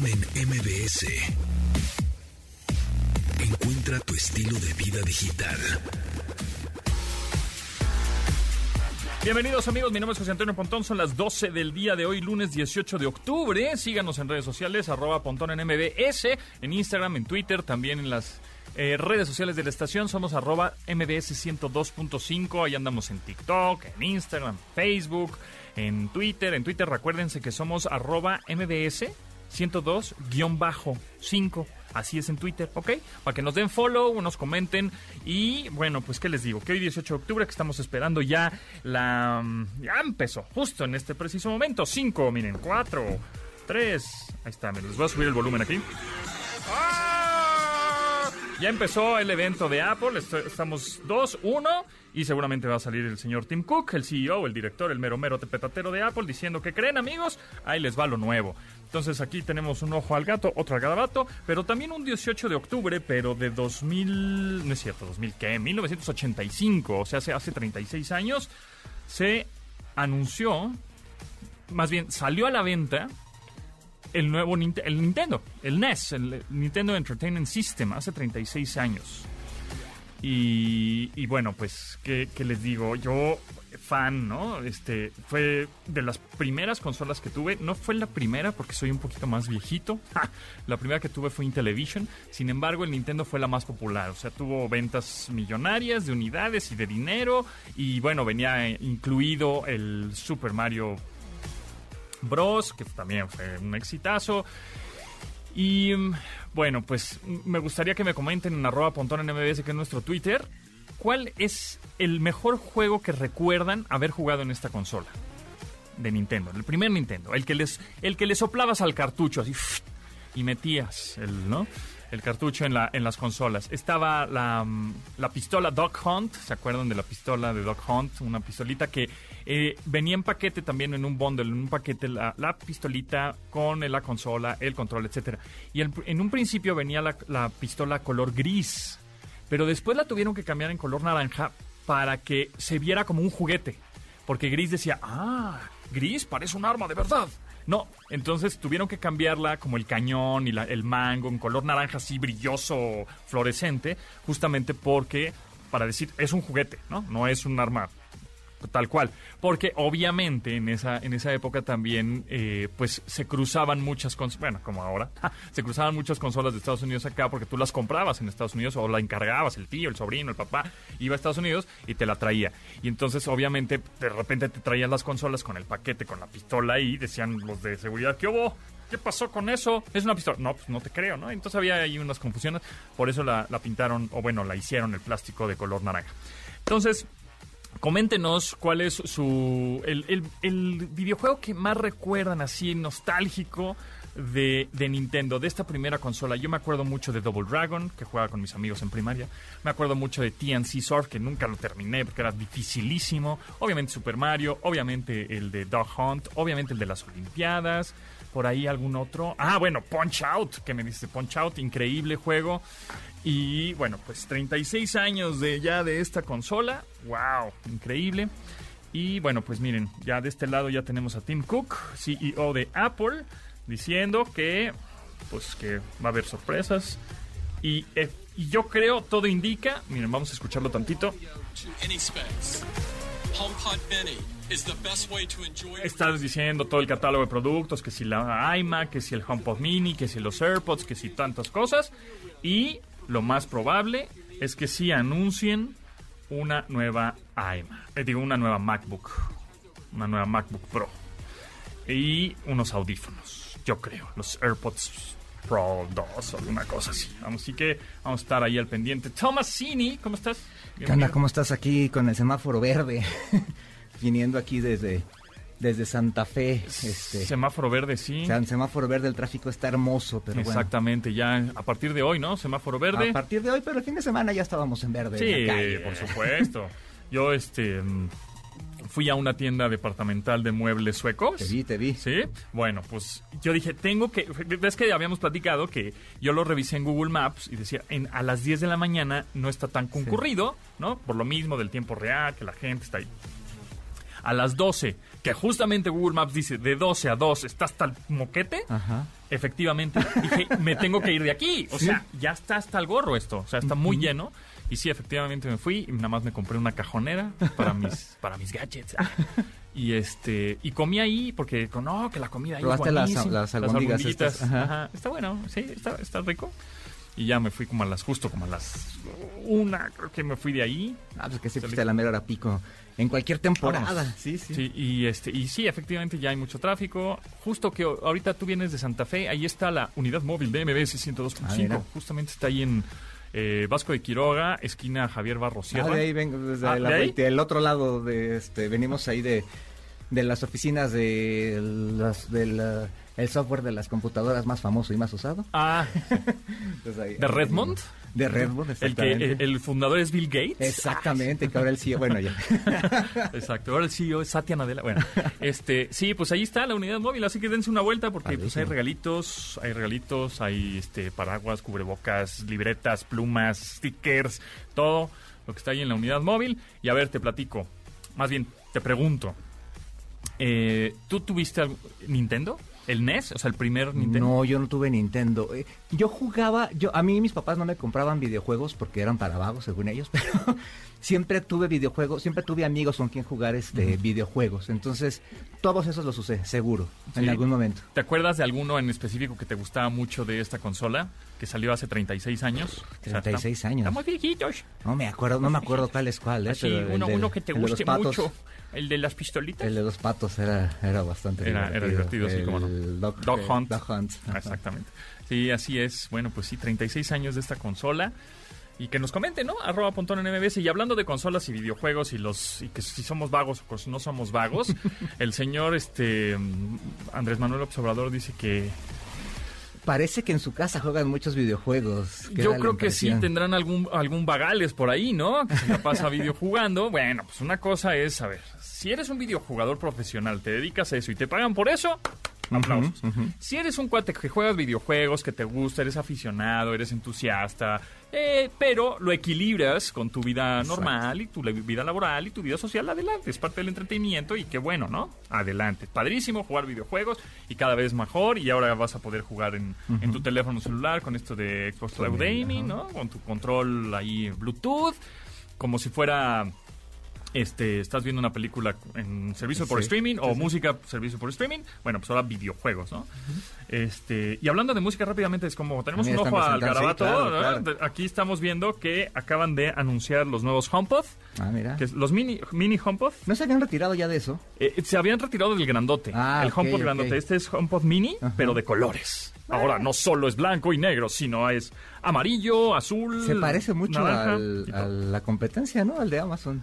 MBS. Encuentra tu estilo de vida digital. Bienvenidos amigos, mi nombre es José Antonio Pontón, son las 12 del día de hoy, lunes 18 de octubre. Síganos en redes sociales, arroba Pontón en MBS, en Instagram, en Twitter, también en las eh, redes sociales de la estación. Somos arroba MBS 102.5, ahí andamos en TikTok, en Instagram, Facebook, en Twitter. En Twitter recuérdense que somos arroba MBS 102-5. Así es en Twitter, ¿ok? Para que nos den follow, nos comenten. Y bueno, pues qué les digo, que hoy 18 de octubre que estamos esperando ya la... Ya empezó, justo en este preciso momento. 5, miren, 4, 3. Ahí está, me les voy a subir el volumen aquí. ¡Ah! Ya empezó el evento de Apple, estamos 2, 1 y seguramente va a salir el señor Tim Cook, el CEO, el director, el mero mero tepetatero de Apple, diciendo que creen amigos, ahí les va lo nuevo. Entonces aquí tenemos un ojo al gato, otro al garabato, pero también un 18 de octubre, pero de 2000, no es cierto, 2000 qué, 1985, o sea, hace, hace 36 años, se anunció, más bien salió a la venta el nuevo el Nintendo, el NES, el Nintendo Entertainment System, hace 36 años. Y, bueno, pues, ¿qué, les digo? Yo, fan, ¿no? Este, fue de las primeras consolas que tuve. No fue la primera porque soy un poquito más viejito. La primera que tuve fue Intellivision. Sin embargo, el Nintendo fue la más popular. O sea, tuvo ventas millonarias de unidades y de dinero. Y bueno, venía incluido el Super Mario Bros, que también fue un exitazo. Y mm, bueno, pues me gustaría que me comenten en arroba pontón en que es nuestro Twitter, cuál es el mejor juego que recuerdan haber jugado en esta consola de Nintendo, el primer Nintendo, el que les, el que le soplabas al cartucho así y metías el, ¿no? el cartucho en, la, en las consolas. Estaba la, mm, la pistola Dog Hunt, ¿se acuerdan de la pistola de Dog Hunt? Una pistolita que eh, venía en paquete también en un bundle, en un paquete la, pistolita con la consola, el control, etcétera. Y en un principio venía la pistola color gris, pero después la tuvieron que cambiar en color naranja para que se viera como un juguete. Porque Gris decía, ah, Gris parece un arma de verdad. No, entonces tuvieron que cambiarla como el cañón y el mango en color naranja así brilloso, fluorescente, justamente porque, para decir, es un juguete, ¿no? No es un arma tal cual. Porque obviamente en esa, en esa época también eh, pues se cruzaban muchas consolas, bueno, como ahora, se cruzaban muchas consolas de Estados Unidos acá porque tú las comprabas en Estados Unidos o la encargabas, el tío, el sobrino, el papá, iba a Estados Unidos y te la traía. Y entonces obviamente de repente te traían las consolas con el paquete, con la pistola y decían los de seguridad, ¿qué hubo? ¿Qué pasó con eso? Es una pistola. No, pues no te creo, ¿no? Entonces había ahí unas confusiones. Por eso la, la pintaron, o bueno, la hicieron el plástico de color naranja. Entonces, Coméntenos cuál es su. El, videojuego que más recuerdan así, nostálgico, de, de, Nintendo, de esta primera consola. Yo me acuerdo mucho de Double Dragon, que jugaba con mis amigos en primaria. Me acuerdo mucho de TNC Surf, que nunca lo terminé porque era dificilísimo. Obviamente Super Mario, obviamente el de Dog Hunt, obviamente el de las Olimpiadas. Por ahí algún otro. Ah, bueno, Punch Out, que me dice Punch Out, increíble juego. Y bueno, pues 36 años de ya de esta consola. ¡Wow! Increíble. Y bueno, pues miren, ya de este lado ya tenemos a Tim Cook, CEO de Apple, diciendo que pues que va a haber sorpresas. Y, eh, y yo creo, todo indica, miren, vamos a escucharlo tantito. Estás diciendo todo el catálogo de productos, que si la iMac, que si el HomePod Mini, que si los AirPods, que si tantas cosas. Y lo más probable es que sí anuncien una nueva iMac, eh, digo una nueva MacBook, una nueva MacBook Pro. Y unos audífonos, yo creo, los AirPods Pro 2 o alguna cosa así. Así que vamos a estar ahí al pendiente. Tomasini, ¿cómo estás? ¿Qué onda? ¿Cómo estás aquí con el semáforo verde? Viniendo aquí desde desde Santa Fe. Este, semáforo verde, sí. O semáforo verde, el tráfico está hermoso, pero Exactamente, ya a partir de hoy, ¿no? Semáforo verde. A partir de hoy, pero el fin de semana ya estábamos en verde. Sí, por supuesto. Yo, este... Fui a una tienda departamental de muebles suecos. Te vi, te vi. Sí. Bueno, pues yo dije, tengo que. Ves que habíamos platicado que yo lo revisé en Google Maps y decía, en, a las 10 de la mañana no está tan concurrido, ¿no? Por lo mismo del tiempo real, que la gente está ahí. A las 12 que justamente Google Maps dice de 12 a 2 está hasta el moquete, Ajá. efectivamente dije, me tengo que ir de aquí. O sea, ya está hasta el gorro esto. O sea, está muy lleno. Y sí, efectivamente me fui y nada más me compré una cajonera para mis, para mis gadgets. Ah. Y este y comí ahí porque con- no, que la comida ahí es Probaste las- las albóndigas estas, ajá. ajá. Está bueno, sí, está, está rico. Y ya me fui como a las, justo como a las una, creo que me fui de ahí. Ah, pues que sí Salí- fuiste a la mera hora pico. En cualquier temporada. Vamos. Sí, sí. Sí, y este, y sí, efectivamente ya hay mucho tráfico. Justo que ahorita tú vienes de Santa Fe, ahí está la unidad móvil de MBS Ah, 102.5. mira. Justamente está ahí en eh, Vasco de Quiroga, esquina Javier Barros Ah, de ahí vengo, desde Ah, la ¿de del otro lado de este, venimos ahí de, de las oficinas de las, del uh, el software de las computadoras más famoso y más usado. Ah, Entonces, ahí- ¿De ahí Redmond? venimos. De el que exactamente. el, el fundador es Bill Gates. Exactamente, que ahora el sí, bueno, ya. Exacto, ahora el CEO es Satya Nadella. Bueno, este, sí, pues ahí está la unidad móvil, así que dense una vuelta porque pues hay regalitos, hay regalitos, hay este paraguas, cubrebocas, libretas, plumas, stickers, todo lo que está ahí en la unidad móvil. Y a ver, te platico. Más bien, te pregunto. eh, ¿Tú tuviste algo- Nintendo? ¿El NES? O sea, el primer Nintendo. No, yo no tuve Nintendo. Eh, Yo jugaba, yo a mí mis papás no me compraban videojuegos porque eran para vagos, según ellos, pero siempre tuve videojuegos, siempre tuve amigos con quien jugar este videojuegos. Entonces, todos esos los usé, seguro, en algún momento. ¿Te acuerdas de alguno en específico que te gustaba mucho de esta consola? Que salió hace 36 años. O sea, 36 está- años. Estamos viejitos. No me acuerdo, no me acuerdo cuál es cuál, ¿eh? Así, pero el uno, uno que te guste mucho. El de las pistolitas. El de los patos era, era bastante Era- era divertido, sí, cómo no. Dog, Dog eh, Hunt. Dog Hunt. Exactamente. Sí, así es. Bueno, pues sí, 36 años de esta consola. Y que nos comenten, ¿no? Arroba pontón en MBS. Y hablando de consolas y videojuegos y los y que si somos vagos o si no somos vagos, el señor este Andrés Manuel Observador dice que Parece que en su casa juegan muchos videojuegos. yo creo que sí tendrán algún algún vagales por ahí, ¿no? Que se la pasa videojugando. Bueno, pues una cosa es, a ver, si eres un videojugador profesional, te dedicas a eso y te pagan por eso, aplausos. Si eres un cuate que juegas videojuegos, que te gusta, eres aficionado, eres entusiasta, eh, pero lo equilibras con tu vida normal y tu vida laboral y tu vida social, adelante. Es parte del entretenimiento y qué bueno, ¿no? Adelante. Padrísimo jugar videojuegos y cada vez mejor y ahora vas a poder jugar en, en tu teléfono celular con esto de Xbox Live Gaming. ¿no? Con tu control ahí Bluetooth, como si fuera este, estás viendo una película en servicio por streaming sí, o sí. música servicio por streaming, bueno, pues ahora videojuegos, ¿no? Este, y hablando de música rápidamente, es como tenemos También un ojo al garabato, aquí estamos viendo que acaban de anunciar los nuevos HomePod, Ah, mira. que es los mini mini HomePod. ¿No se habían retirado ya de eso? Eh, se habían retirado del grandote, Ah, el ok, HomePod grandote. Este es HomePod mini, pero de colores. Ahora no solo es blanco y negro, sino es amarillo, azul, Se parece mucho naranja al- y a la competencia, ¿no? Al de Amazon.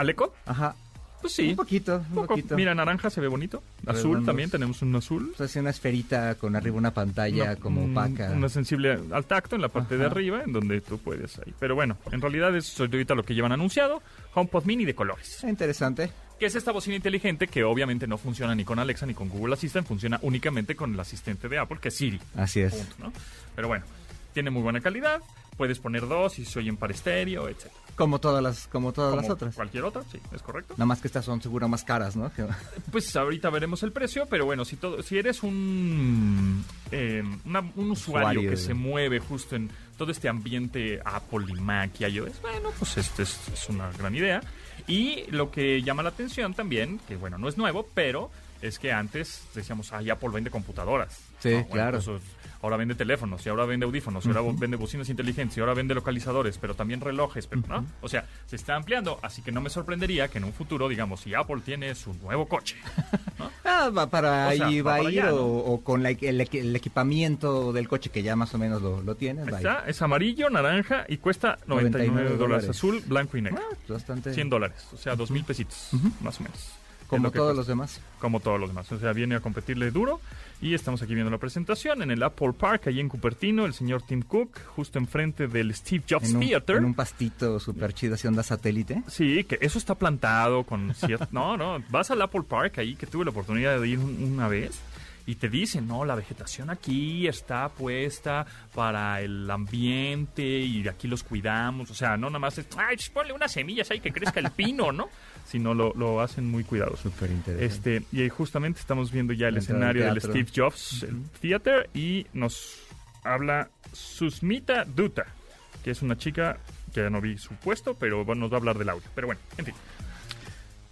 ¿Al Echo? Ajá. Pues sí. Un poquito, un poco. poquito. Mira, naranja se ve bonito. Azul también, tenemos un azul. Es una esferita con arriba una pantalla Una- como opaca. Una sensible al tacto en la parte de Ajá. arriba, en donde tú puedes ahí. Pero bueno, en realidad es ahorita lo que llevan anunciado. HomePod Mini de colores. Ah, Interesante. Que es esta bocina inteligente que obviamente no funciona ni con Alexa ni con Google Assistant. Funciona únicamente con el asistente de Apple, que es Siri. Así es. Punto, ¿no? Pero bueno, tiene muy buena calidad. Puedes poner dos y se oyen para estéreo, etc. Como todas las, como todas las otras. Cualquier otra, sí, es correcto. Nada más que estas son seguro más caras, ¿no? Pues ahorita veremos el precio, pero bueno, si todo, si eres un eh, una- un usuario, Usuario que de- se mueve justo en todo este ambiente Apple y Mac y iOS, bueno, pues este es, es una gran idea. Y lo que llama la atención también, que bueno, no es nuevo, pero es que antes decíamos, ay, Apple vende computadoras. Sí, No, bueno, claro. pues, ahora vende teléfonos, y ahora vende audífonos, y ahora vende bocinas inteligentes, y ahora vende localizadores, pero también relojes, pero, ¿no? O sea, se está ampliando, así que no me sorprendería que en un futuro, digamos, si Apple tiene su nuevo coche, ¿no? Ah, va para O sea, ahí va va a ir allá, o, ¿no? o con la- el, equi- el equipamiento del coche que ya más o menos lo, lo tienes. Está, es amarillo, naranja y cuesta 99, 99 dólares. dólares. Azul, blanco y negro. Ah, bastante. 100 dólares, o sea, 2 mil pesitos, más o menos. Como lo todos cuesta. los demás. como todos los demás. O sea, viene a competirle duro. Y estamos aquí viendo la presentación en el Apple Park, allí en Cupertino, el señor Tim Cook, justo enfrente del Steve Jobs En un, Theater. en un pastito súper chido, así onda satélite. Sí, que eso está plantado con cierto... no, no, vas al Apple Park ahí, que tuve la oportunidad de ir un- una vez. y te dicen, no, la vegetación aquí está puesta para el ambiente y aquí los cuidamos. O sea, no nada más es, ay, pues ponle unas semillas ahí que crezca el pino, ¿no? Sino lo, lo hacen muy cuidadoso. Súper interesante. Este, y ahí justamente estamos viendo ya el escenario del. Steve Jobs el Theater y nos habla Susmita Dutta, que es una chica que ya no vi su puesto, pero bueno, nos va a hablar del audio. Pero bueno, en fin.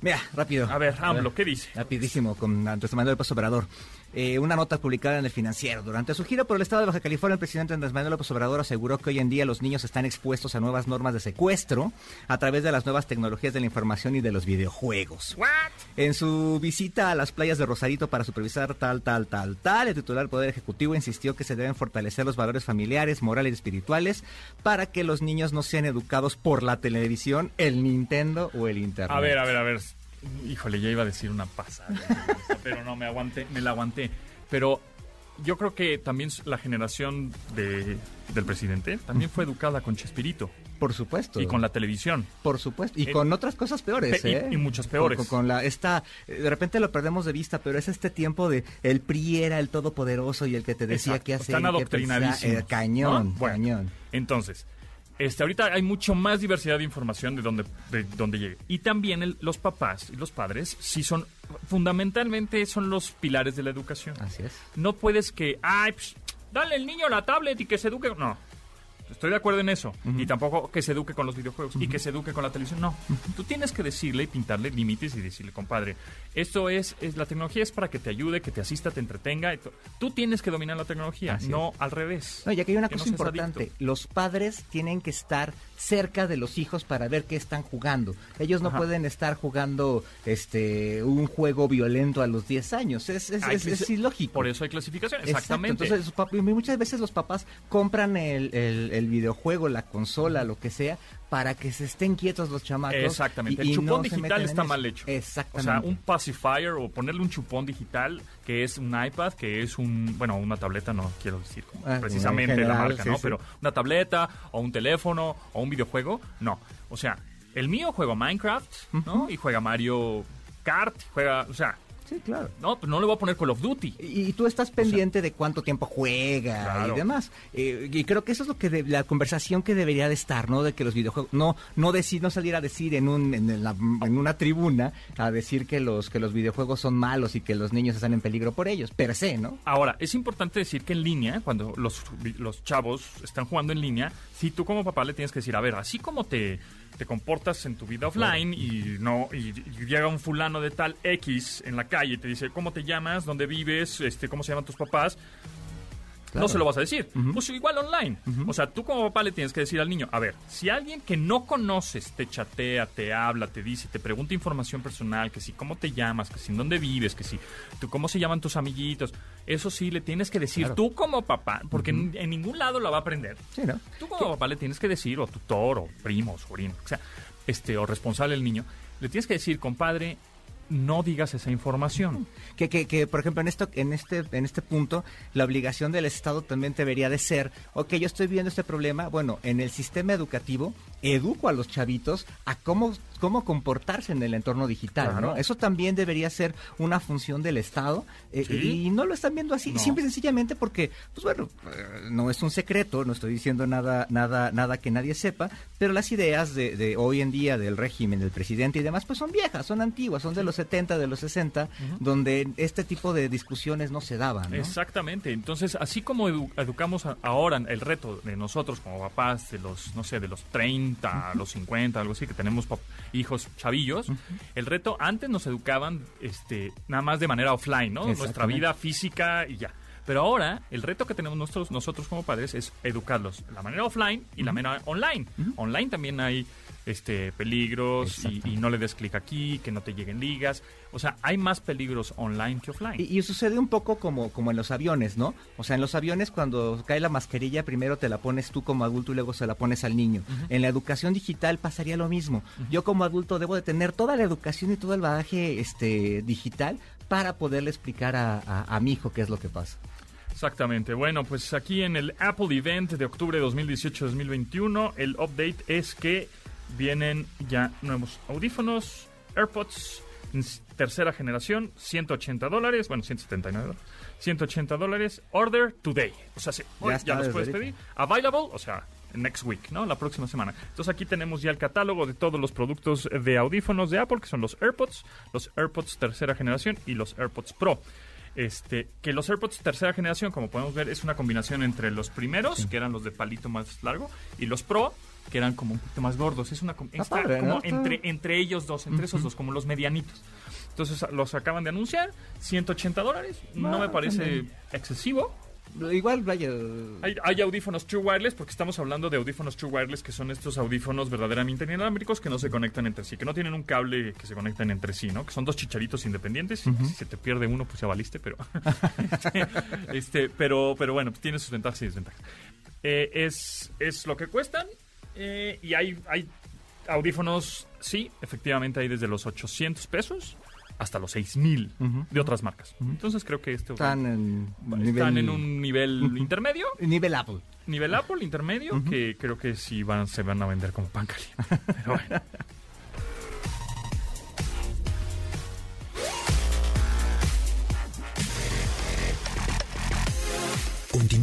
Mira, rápido. A ver, AMLO, ¿qué dice? Rapidísimo, con Andrés Manuel López Obrador. Eh, una nota publicada en el financiero. Durante su gira por el estado de Baja California, el presidente Andrés Manuel López Obrador aseguró que hoy en día los niños están expuestos a nuevas normas de secuestro a través de las nuevas tecnologías de la información y de los videojuegos. En su visita a las playas de Rosarito para supervisar tal, tal, tal, tal, el titular del Poder Ejecutivo insistió que se deben fortalecer los valores familiares, morales y espirituales para que los niños no sean educados por la televisión, el Nintendo o el Internet. A ver, a ver, a ver. Híjole, ya iba a decir una pasada, pero no, me aguanté, me la aguanté. Pero yo creo que también la generación de, del presidente también fue educada con Chespirito Por supuesto. y con la televisión. Por supuesto. Y Eh, con otras cosas peores, pe- y- ¿eh? y muchas peores. Con, con la, esta, eh, de repente lo perdemos de vista, pero es este tiempo de el PRI era el todopoderoso y el que te decía Exacto, qué hacer. Están qué adoctrinadísimos. Eh, cañón, ¿no? Bueno, cañón. Entonces, este, ahorita hay mucho más diversidad de información de donde, de donde llegue. Y también el- los papás y los padres, sí son, fundamentalmente son los pilares de la educación. Así es. No puedes que, ay, pues, dale al niño la tablet y que se eduque. No. Estoy de acuerdo en eso. Y tampoco que se eduque con los videojuegos y que se eduque con la televisión. No. Tú tienes que decirle y pintarle límites y decirle, compadre, esto es, es la tecnología es para que te ayude, que te asista, te entretenga. Tú tienes que dominar la tecnología, Así no al revés. No, ya que hay una Que cosa importante, adicto. los padres tienen que estar cerca de los hijos para ver qué están jugando. Ellos no Ajá. pueden estar jugando este un juego violento a los 10 años. Es, es, es- es ilógico. Por eso hay clasificación, Exacto, exactamente. Entonces, muchas veces los papás compran el, el- el videojuego, la consola, lo que sea, para que se estén quietos los chamacos. Exactamente. y- el chupón no digital está mal hecho. O Exactamente. sea, un pacifier o ponerle un chupón digital que es un iPad, que es un, bueno, una tableta, no quiero decir como Ah, precisamente general, la marca, sí, ¿no? sí. Pero una tableta o un teléfono o un videojuego, no. O sea, el mío juega Minecraft, ¿no? Y juega Mario Kart, juega, o sea, Sí, claro. no, pues no le voy a poner Call of Duty. Y, y tú estás pendiente de cuánto tiempo juega Claro. y demás. Eh, y creo que eso es lo que de- la conversación que debería de estar, ¿no? De que los videojuegos no no decir no salir a decir en un en, la- en una tribuna a decir que los que los videojuegos son malos y que los niños están en peligro por ellos, per se, ¿no? Ahora, es importante decir que en línea, cuando los, los chavos están jugando en línea, si tú como papá le tienes que decir, a ver, así como te, te comportas en tu vida offline y no y, y llega un fulano de tal X en la calle y te dice, ¿cómo te llamas? ¿Dónde vives? Este, ¿Cómo se llaman tus papás? Claro. No se lo vas a decir. Pues igual online. O sea, tú como papá le tienes que decir al niño, a ver, si alguien que no conoces te chatea, te habla, te dice, te pregunta información personal, que si cómo te llamas, que si en dónde vives, que si tú cómo se llaman tus amiguitos, eso sí le tienes que decir Claro. tú como papá, porque en, en ningún lado la va a aprender. Sí, ¿no? Tú como papá le tienes que decir, o tutor, o primo, o sobrino, o sea, este, o responsable del niño, le tienes que decir, compadre, no digas esa información. Que, que, que, por ejemplo, en esto, en este, en este punto, la obligación del Estado también debería de ser, ok, yo estoy viendo este problema, bueno, en el sistema educativo, educo a los chavitos a cómo, cómo comportarse en el entorno digital, Claro. ¿no? Eso también debería ser una función del Estado, eh, Sí. y no lo están viendo así, No. simple y sencillamente porque, pues bueno, eh, no es un secreto, no estoy diciendo nada, nada, nada que nadie sepa, pero las ideas de, de hoy en día del régimen, del presidente y demás, pues son viejas, son antiguas, son de los 70, de los 60, donde este tipo de discusiones no se daban, ¿no? Exactamente. Entonces, así como edu- educamos ahora el reto de nosotros como papás de los, no sé, de los 30 a los 50, algo así, que tenemos hijos chavillos, el reto antes nos educaban este nada más de manera offline, ¿no? Nuestra vida física y ya. Pero ahora el reto que tenemos nosotros, nosotros como padres es educarlos la manera offline y la manera online. Online también hay este peligros y, y no le des clic aquí, que no te lleguen ligas. O sea, hay más peligros online que offline. Y, y sucede un poco como, como en los aviones, ¿no? O sea, en los aviones cuando cae la mascarilla, primero te la pones tú como adulto y luego se la pones al niño. En la educación digital pasaría lo mismo. Yo como adulto debo de tener toda la educación y todo el bagaje este, digital para poderle explicar a, a- a mi hijo qué es lo que pasa. Exactamente. Bueno, pues aquí en el Apple Event de octubre de 2018-2021, el update es que vienen ya nuevos audífonos, AirPods, tercera generación, 180 dólares, bueno, 179 dólares. 180 dólares. Order today. O sea, sí, hoy ya, los puedes pedir. Available, o sea, next week, ¿no? La próxima semana. Entonces aquí tenemos ya el catálogo de todos los productos de audífonos de Apple, que son los AirPods, los AirPods tercera generación y los AirPods Pro. Este, que los AirPods tercera generación, como podemos ver, es una combinación entre los primeros, que eran los de palito más largo, y los Pro, que eran como un poquito más gordos. Es una Está padre, como ¿no? Entre, entre ellos dos, entre esos dos, como los medianitos. Entonces los acaban de anunciar, 180 dólares. No Ah, me parece también. excesivo. Igual, vaya. Hay, hay audífonos True Wireless, porque estamos hablando de audífonos True Wireless, que son estos audífonos verdaderamente inalámbricos que no se conectan entre sí, que no tienen un cable que se conectan entre sí, ¿no? Que son dos chicharitos independientes. y Si se te pierde uno, pues ya valiste, pero. este, este, pero, pero bueno, pues tiene sus ventajas y desventajas. Eh, es, es lo que cuestan. Eh, y hay, hay audífonos, sí, efectivamente hay desde los 800 pesos hasta los 6000 Ujú. de otras marcas. Entonces creo que este Están en. están nivel- en un nivel intermedio Nivel Apple. nivel Apple intermedio que creo que sí van, se van a vender como pan caliente. Pero bueno.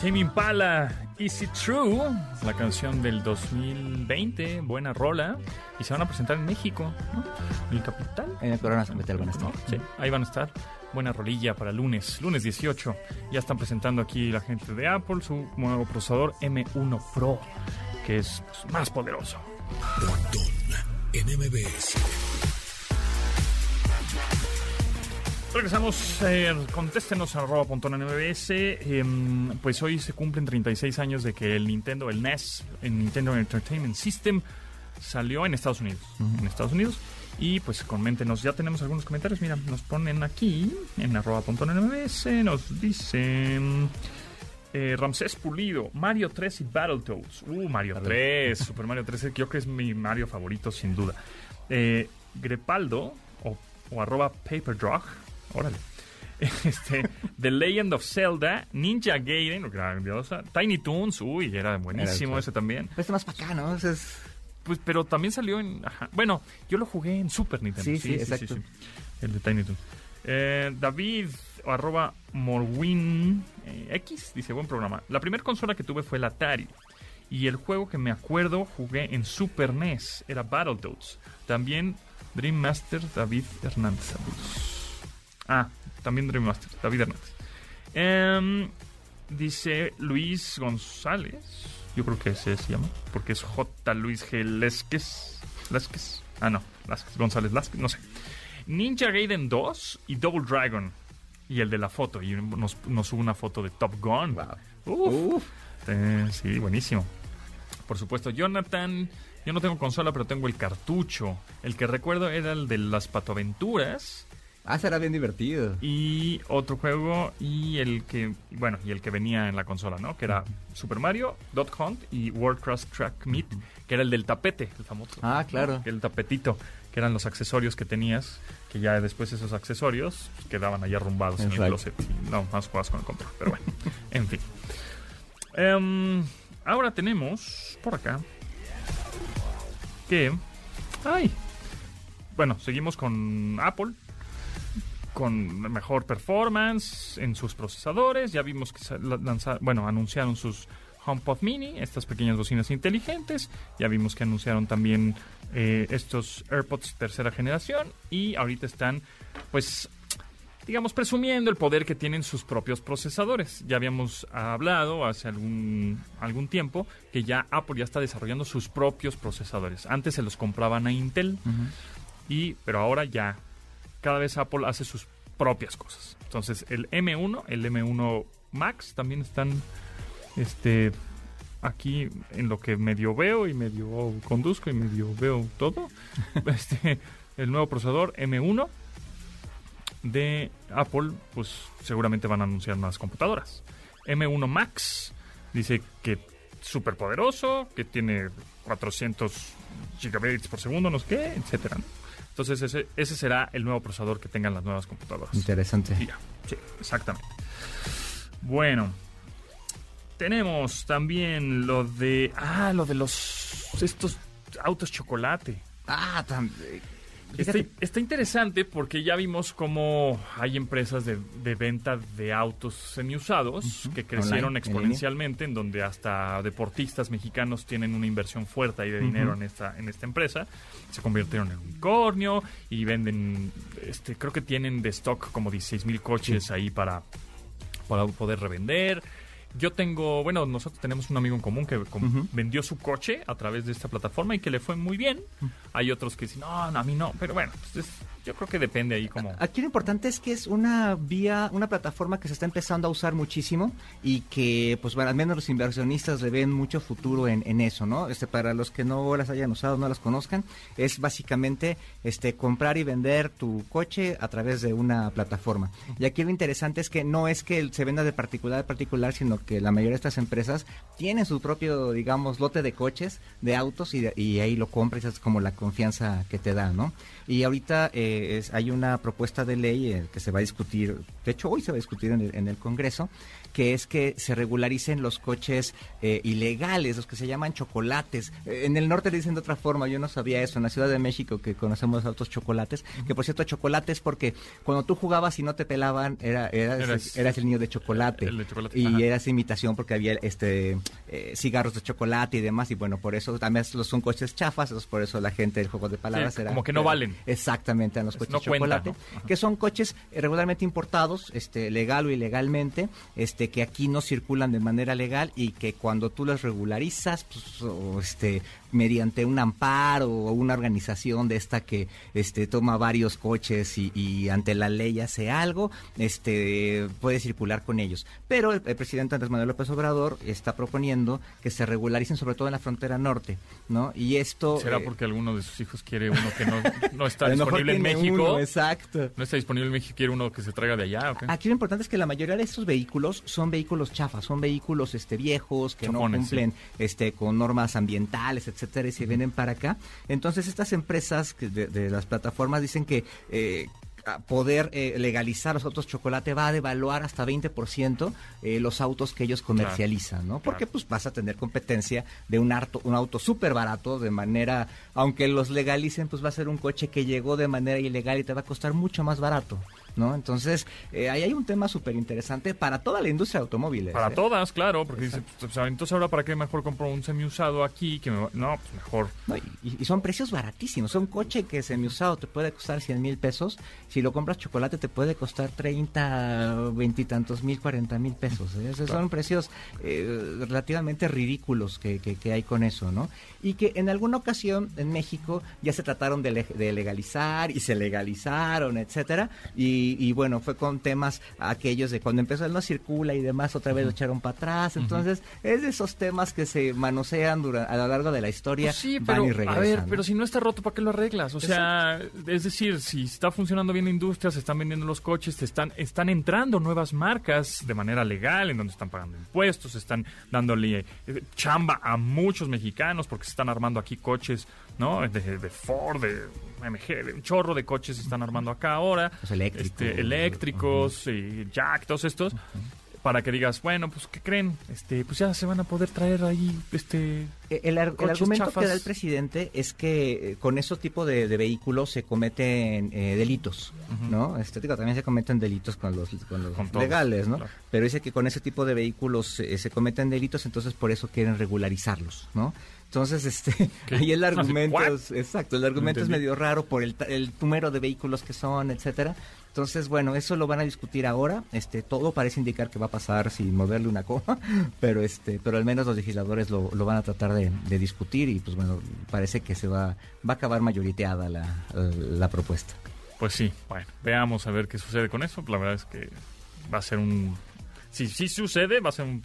Tame Impala, Is It True? La canción del 2020, buena rola. Y se van a presentar en México, ¿no? En el capital. En el Corona van a estar. Sí, ahí van a estar. Buena rolilla para lunes, lunes 18. Ya están presentando aquí la gente de Apple su nuevo procesador M1 Pro, que es pues, más poderoso. En MBS. Regresamos, eh, contéstenos a MBS. Em, pues hoy se cumplen 36 años de que el Nintendo, el NES, el Nintendo Entertainment System, salió en Estados Unidos. En Estados Unidos. Y pues coméntenos, ya tenemos algunos comentarios. Mira, nos ponen aquí en arroba pontón en MBS. Nos dicen... eh, Ramsés Pulido, Mario 3 y Battletoads. Uh, Mario 3, Super Mario 3, creo que es mi Mario favorito sin duda. Eh, Grepaldo, o, o arroba Paperdrog, órale. Este, The Legend of Zelda, Ninja Gaiden, grandiosa, Tiny Toons, uy, era buenísimo Era ese también. Pero está más para acá, ¿no? Es. Pues, pero también salió en. ajá. Bueno, yo lo jugué en Super Nintendo. Sí, sí, exacto. El de Tiny Toon. Eh, David, arroba Morwin eh, X, dice: Buen programa. La primera consola que tuve fue la Atari. Y el juego que me acuerdo jugué en Super NES era Battletoads. También Dream Master David Hernández. Saludos. Ah, también Dream Master David Hernández. Em, dice Luis González. Yo creo que ese se llama. Porque es J. Luis G. Lesques. Lesques. Ah, no. Lásquez. González Lásquez. No sé. Ninja Gaiden 2 y Double Dragon. Y el de la foto. Y nos, nos sube una foto de Top Gun. Wow. Uf. Uf. Eh, sí, buenísimo. Por supuesto, Jonathan. Yo no tengo consola, pero tengo el cartucho. El que recuerdo era el de las patoaventuras. Ah, será bien divertido. Y otro juego. Y el que. Bueno, y el que venía en la consola, ¿no? Que era Super Mario, Dot Hunt y World Cross Track Meet. Que era el del tapete, el famoso. Ah, claro. El tapetito. Que eran los accesorios que tenías. Que ya después esos accesorios quedaban ahí arrumbados en el closet. Y no más jugabas con el control. Pero bueno, en fin. Em, ahora tenemos por acá que. ¡Ay! Bueno, seguimos con Apple. Con mejor performance en sus procesadores. Ya vimos que sa- la- lanza- bueno, anunciaron sus HomePod Mini, estas pequeñas bocinas inteligentes. Ya vimos que anunciaron también eh, estos AirPods tercera generación. Y ahorita están, pues, digamos, presumiendo el poder que tienen sus propios procesadores. Ya habíamos hablado hace algún, algún tiempo que ya Apple ya está desarrollando sus propios procesadores. Antes se los compraban a Intel, y, pero ahora ya cada vez Apple hace sus propias cosas. Entonces el M1, el M1 Max también están este, aquí en lo que medio veo y medio conduzco y medio veo todo. este, el nuevo procesador M1 de Apple, pues seguramente van a anunciar más computadoras. M1 Max dice que súper poderoso, que tiene 400 gigabits por segundo, no sé qué, etcétera. Entonces ese, ese será el nuevo procesador que tengan las nuevas computadoras. Interesante. Ya, sí, exactamente. Bueno, tenemos también lo de. Ah, lo de los. Estos autos chocolate. Ah, tam- eh, Está, interesante porque ya vimos cómo hay empresas de, de venta de autos semiusados que crecieron Online, exponencialmente, en, donde hasta deportistas mexicanos tienen una inversión fuerte ahí de dinero en esta en esta empresa. Se convirtieron en unicornio y venden, este, creo que tienen de stock como 16 mil coches ahí para, para poder revender. Yo tengo, bueno, nosotros tenemos un amigo en común que com- vendió su coche a través de esta plataforma y que le fue muy bien. Hay otros que dicen, no, no, a mí no. Pero bueno, pues es- yo creo que depende ahí como... Aquí lo importante es que es una vía, una plataforma que se está empezando a usar muchísimo y que, pues, bueno, al menos los inversionistas le ven mucho futuro en, eso, ¿no? Este, para los que no las hayan usado, no las conozcan, es básicamente, este, comprar y vender tu coche a través de una plataforma. Y aquí lo interesante es que no es que se venda de particular a particular, sino que la mayoría de estas empresas tienen su propio, digamos, lote de coches, de autos y ahí lo compras, es como la confianza que te da, ¿no? Y ahorita eh, es- hay una propuesta de ley eh, que se va a discutir, de hecho hoy se va a discutir en el, en el Congreso, que es que se regularicen los coches eh, ilegales, los que se llaman chocolates. Eh, en el norte le dicen de otra forma, yo no sabía eso, en la Ciudad de México que conocemos autos chocolates, que por cierto chocolates porque cuando tú jugabas y no te pelaban, era, eras, Eras- eras el niño de chocolate. El de chocolate, Y ajá. eras imitación porque había este eh, cigarros de chocolate y demás, y bueno, por eso también los son coches chafas, por eso la gente del juego de palabras Sí, era... como que no era- valen. Exactamente, los coches no chocolate, ¿no? Que son coches eh, regularmente importados, este, legal o ilegalmente, este, que aquí no circulan de manera legal y que cuando tú los regularizas, pues, o, este, mediante un amparo o una organización de esta que, este, toma varios coches y, y ante la ley hace algo, este, puede circular con ellos. Pero el, el presidente Andrés Manuel López Obrador está proponiendo que se regularicen sobre todo en la frontera norte, ¿no? Y esto ¿Será eh, porque alguno de sus hijos quiere uno que no, no está disponible en México? uno, exacto. ¿No está disponible en México quiere uno que se traiga de allá o qué? Aquí lo importante es que la mayoría de estos vehículos son vehículos chafas, son vehículos este viejos que no cumplen este con normas ambientales, etcétera, y se vienen para acá. Entonces estas empresas que de, de las plataformas dicen que eh, poder eh, legalizar los autos chocolate va a devaluar hasta 20% eh, los autos que ellos comercializan, ¿no? Porque claro. pues vas a tener competencia de un, auto un auto súper barato de manera, aunque los legalicen, pues va a ser un coche que llegó de manera ilegal y te va a costar mucho más barato, ¿no? Entonces, eh, ahí hay un tema súper interesante para toda la industria de automóviles. Para ¿eh? todas, claro, porque dice, pues, entonces ahora para qué mejor compro un semiusado aquí que me va- No, pues mejor. No, y, y son precios baratísimos. Un coche que semiusado te puede costar 100 mil pesos. Si lo compras chocolate te puede costar 30, 20 y tantos mil, 40 mil pesos. ¿eh? Esos Son precios eh, relativamente ridículos que, que- que hay con eso, ¿no? Y que en alguna ocasión en México ya se trataron de, le- de legalizar y se legalizaron, etcétera. Y, y bueno, fue con temas aquellos de cuando empezó el no circula y demás, otra vez lo echaron para atrás. Entonces, es de esos temas que se manosean a lo largo de la historia. Pues sí, van pero a ver, ¿no? pero si no está roto, ¿para qué lo arreglas? O sea, es decir, si está funcionando bien la industria, se están vendiendo los coches, te están, están entrando nuevas marcas de manera legal, en donde están pagando impuestos, están dándole eh, chamba a muchos mexicanos porque se están armando aquí coches, ¿no? De, de Ford, de MG, un chorro de coches se están armando acá ahora. Los eléctricos. Este, eléctricos, y Jack, todos estos. Para que digas, bueno, pues, ¿qué creen? Este, pues ya se van a poder traer ahí, este... Eh, El, ar- el coches argumento chafas. que da el presidente es que eh, con esos tipos de, de vehículos se cometen eh, delitos, ¿no? Este, digo, también se cometen delitos con los, con los Con todos, legales, ¿no? claro. Pero dice que con ese tipo de vehículos eh, se cometen delitos, entonces por eso quieren regularizarlos, ¿no? Entonces, este, ¿Qué? ahí el argumento, es, exacto, el argumento es medio raro por el, el número de vehículos que son, etcétera. Entonces, bueno, eso lo van a discutir ahora. Este, todo parece indicar que va a pasar sin moverle una coma, pero este, pero al menos los legisladores lo, lo van a tratar de, de discutir y pues bueno, parece que se va, va a acabar mayoriteada la, la propuesta. Pues sí, bueno, veamos a ver qué sucede con eso. La verdad es que va a ser un... Si sí sucede, va a ser un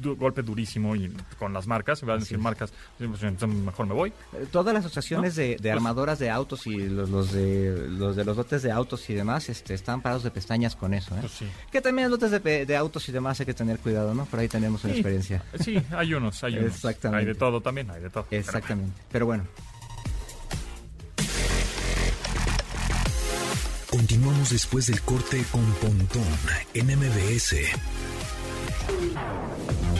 du- golpe durísimo y con las marcas. Van a decir es. marcas, pues, entonces mejor me voy. Eh, Todas las asociaciones de, de Pues- armadoras de autos y los, los de los de los lotes de autos y demás este, están parados de pestañas con eso. ¿eh? Pues sí. Que también los lotes de, autos y demás hay que tener cuidado, ¿no? Por ahí tenemos una experiencia. Sí, hay unos, hay unos. Exactamente. Hay de todo también, hay de todo. Pero Exactamente. Pero bueno, Continuamos después del corte con Pontón en MBS.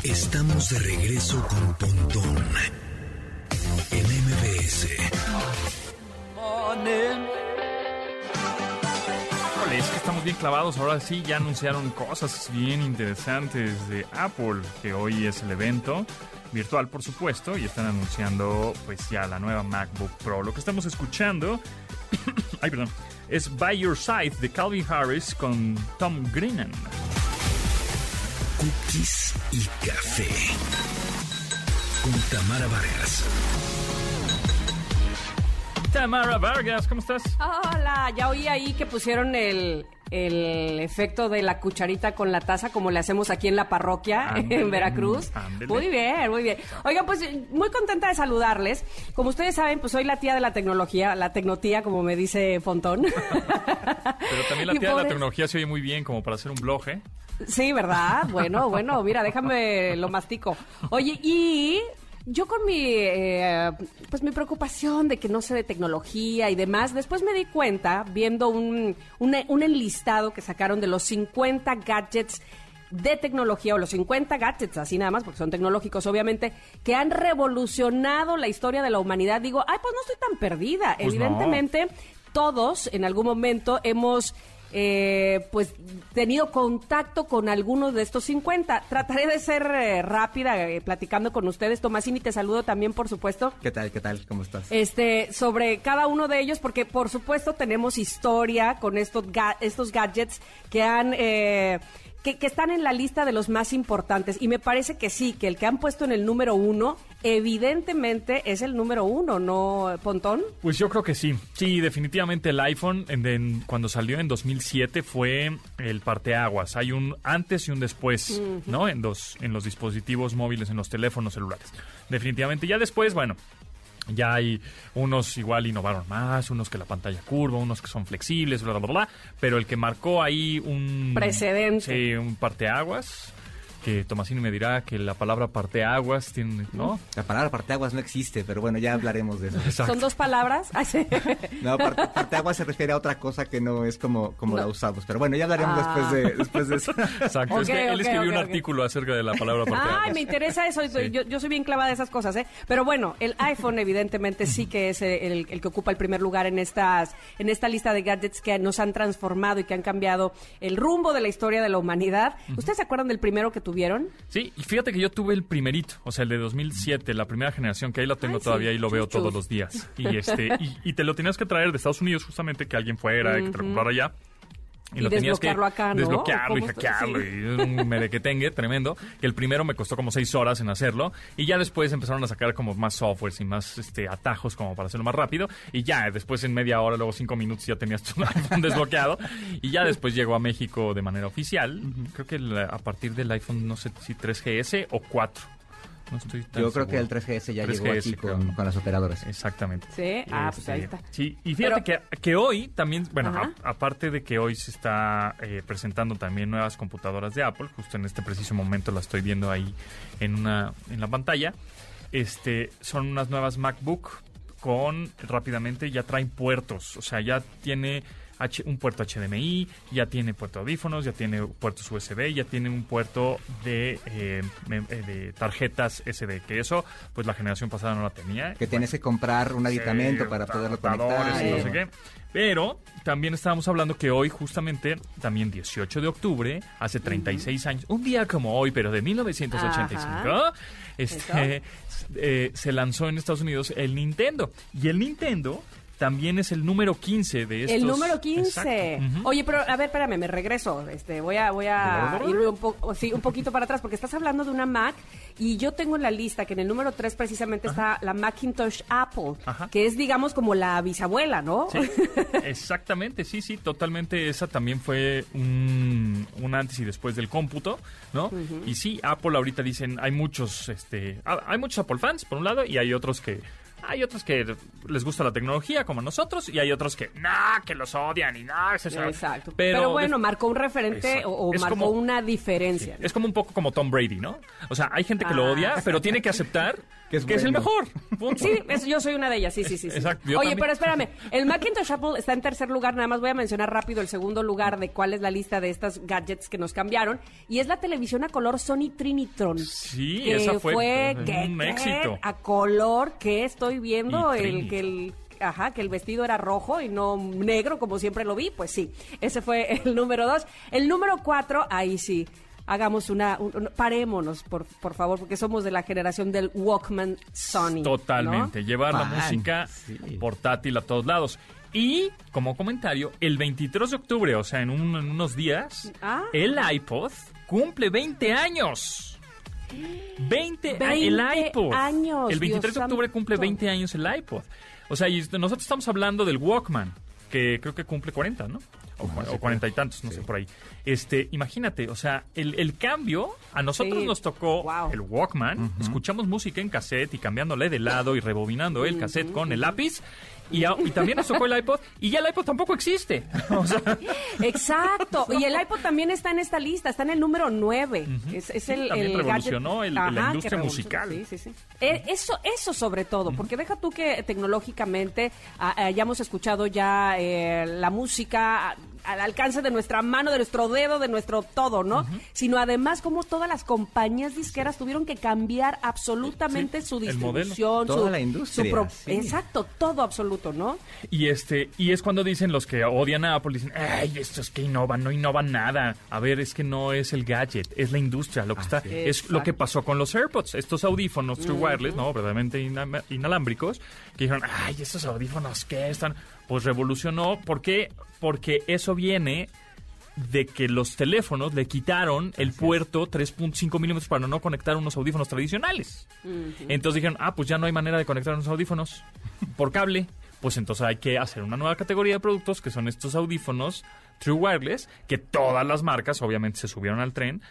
Estamos de regreso con Pontón en MBS. Es que estamos bien clavados. Ahora sí, ya anunciaron cosas bien interesantes de Apple, que hoy es el evento virtual, por supuesto, y están anunciando pues ya la nueva MacBook Pro. Lo que estamos escuchando, ay, perdón, es By Your Side de Calvin Harris con Tom Grennan. Cookies y café. Con Tamara Vargas. Tamara Vargas, ¿cómo estás? Hola, ya oí ahí que pusieron el, el efecto de la cucharita con la taza como le hacemos aquí en la parroquia en Veracruz. Muy bien, muy bien. Oigan, pues muy contenta de saludarles. Como ustedes saben, pues soy la tía de la tecnología, la tecnotía, como me dice Fontón. Pero también la tía de la tecnología se oye muy bien como para hacer un blog, ¿eh? Sí, ¿verdad? Bueno, bueno, mira, déjame lo mastico. Oye, y yo con mi, eh, pues mi preocupación de que no sé de tecnología y demás, después me di cuenta viendo un, un, un enlistado que sacaron de los 50 gadgets de tecnología o los 50 gadgets, así nada más, porque son tecnológicos, obviamente, que han revolucionado la historia de la humanidad. Digo, ay, pues no estoy tan perdida. Pues no. Evidentemente, todos en algún momento hemos eh, pues tenido contacto con algunos de estos 50. Trataré de ser eh, rápida eh, platicando con ustedes. Tomasini, te saludo también, por supuesto. ¿Qué tal? ¿Qué tal? ¿Cómo estás? Este, sobre cada uno de ellos, porque por supuesto tenemos historia con estos, ga- estos gadgets que han, eh, que, que están en la lista de los más importantes. Y me parece que sí, que el que han puesto en el número uno, evidentemente es el número uno, ¿no, Pontón? Pues yo creo que sí. Sí, definitivamente el iPhone en- en- cuando salió en 2007 fue el parteaguas. Hay un antes y un después, ¿no? En los, en los dispositivos móviles, en los teléfonos celulares. Definitivamente. Ya después, bueno, ya hay unos igual innovaron más, unos que la pantalla curva, unos que son flexibles, bla, bla, bla, bla. Pero el que marcó ahí un... Precedente. Sí, un parteaguas. Que Tomasini me dirá que la palabra parteaguas tiene, ¿no? La palabra parteaguas no existe, pero bueno, ya hablaremos de eso. Exacto. Son dos palabras. Sí. No, parte- parteaguas se refiere a otra cosa que no es como, como la usamos. Pero bueno, ya hablaremos Ah. después, de, después de eso. Exacto. es él escribió un artículo acerca de la palabra parteaguas. Ay, me interesa eso. Sí. Yo, yo soy bien clavada de esas cosas, ¿eh? Pero bueno, el iPhone evidentemente sí que es eh, el, el que ocupa el primer lugar en estas, en esta lista de gadgets que nos han transformado y que han cambiado el rumbo de la historia de la humanidad. ¿Ustedes se acuerdan del primero que tuvieron? Sí, y fíjate que yo tuve el primerito, o sea, el de 2007, la primera generación, que ahí lo tengo Ay, sí, todavía y lo veo todos los días. Y este y, y te lo tenías que traer de Estados Unidos justamente, que alguien fuera, que te lo comprara allá. Y lo tenías que desbloquearlo acá, ¿no? desbloquearlo y hackearlo Sí. y es un merequetengue tremendo. Que el primero me costó como seis horas en hacerlo y ya después empezaron a sacar como más softwares y más este atajos como para hacerlo más rápido y ya después en media hora, luego cinco minutos ya tenías tu iPhone desbloqueado y ya después llegó a México de manera oficial. Creo que la- a partir del iPhone no sé si 3GS o 4. No estoy tan Yo creo que el seguro. 3GS ya 3GS, llegó aquí con, las operadoras. Exactamente. Sí, ah, pues Este, ahí está. Sí, y fíjate que, que hoy también, bueno, a- aparte de que hoy se está eh, presentando también nuevas computadoras de Apple, justo en este preciso momento la estoy viendo ahí en una en la pantalla. Este, son unas nuevas MacBook con rápidamente ya traen puertos, o sea, ya tiene H- un puerto HDMI, ya tiene puerto de audífonos, ya tiene puertos USB, ya tiene un puerto de, eh, eh, de tarjetas SD, que eso, pues la generación pasada no la tenía. Que tienes que comprar un aditamento para poderlo conectar. y no sé qué. Pero también estábamos hablando que hoy, justamente, también 18 de octubre, hace 36 años, un día como hoy, pero de 1985, este, eh, se lanzó en Estados Unidos el Nintendo. Y el Nintendo también es el número 15 de estos. El número 15. Exacto. Ujú. Oye, pero a ver, espérame, me regreso. Este, voy a, voy a ir un, po- sí, un poquito para atrás porque estás hablando de una Mac y yo tengo en la lista que en el número 3 precisamente está la Macintosh Apple, Ajá. que es digamos como la bisabuela, ¿no? Sí, exactamente, sí, sí, totalmente. Esa también fue un, un antes y después del cómputo, ¿no? Y sí, Apple ahorita dicen, hay muchos, este, ah, hay muchos Apple fans, por un lado, y hay otros que Hay otros que les gusta la tecnología como nosotros y hay otros que, nah, que los odian y nah, es eso". Exacto. Pero, bueno, marcó un referente Exacto. o, o Es marcó como- una diferencia. Es como un poco como Tom Brady, ¿no? O sea, hay gente que lo Ah, odia, pero tiene que aceptar Que que es es, el mejor. Punto. Sí, yo soy una de ellas, sí, sí, sí. sí. Exacto, Oye, también. pero espérame, el Macintosh Apple está en tercer lugar, nada más voy a mencionar rápido el segundo lugar de cuál es la lista de estas gadgets que nos cambiaron, y es la televisión a color Sony Trinitron. Sí, que esa fue que- un que éxito. A color que estoy viendo, el que el... Ajá, que el vestido era rojo y no negro como siempre lo vi, pues sí, ese fue el número dos. El número cuatro, ahí sí, hagamos una, un- un- parémonos, por, por favor, porque somos de la generación del Walkman Sony. ¿no? Totalmente. Llevar la Fan, música sí. portátil a todos lados. Y, como comentario, el 23 de octubre, o sea, en, un- en unos días, Ah. el iPod cumple 20 años. 20, 20 el iPod. años, El 23 Dios de octubre cumple santo. 20 años el iPod. O sea, y nosotros estamos hablando del Walkman, que creo que cumple 40, ¿no? O, cua- o 40 y tantos, no sé, por ahí. Este, imagínate, o sea, el, el cambio, a nosotros Sí. nos tocó Wow. el Walkman, escuchamos música en cassette y cambiándole de lado y rebobinando el cassette con el lápiz. Y, a- y también nos tocó el iPod y ya el iPod tampoco existe. O sea, Exacto. Y el iPod también está en esta lista, está en el número 9. Es, es el, también el revolucionó el- la Ajá, industria que revolucionó. musical. Sí, sí, sí. Eh, eso, eso sobre todo, porque deja tú que tecnológicamente ah, hayamos escuchado ya eh, la música al alcance de nuestra mano, de nuestro dedo, de nuestro todo, ¿no? Sino además como todas las compañías disqueras tuvieron que cambiar absolutamente Sí, su distribución, Toda su, la industria, su pro- sí. Exacto, todo absoluto, ¿no? y este, y es cuando dicen los que odian a Apple, dicen, ay, estos que innovan, no innovan nada. A ver, es que no es el gadget, es la industria, lo que está, es. lo que pasó con los AirPods, estos audífonos True Wireless, no, verdaderamente ina- inalámbricos, que dijeron, ay, estos audífonos que están, pues revolucionó, ¿por qué? Porque eso viene de que los teléfonos le quitaron el puerto 3.5 milímetros para no conectar unos audífonos tradicionales. Entonces dijeron, ah, pues ya no hay manera de conectar unos audífonos por cable. Pues entonces hay que hacer una nueva categoría de productos que son estos audífonos True Wireless, que todas las marcas obviamente se subieron al tren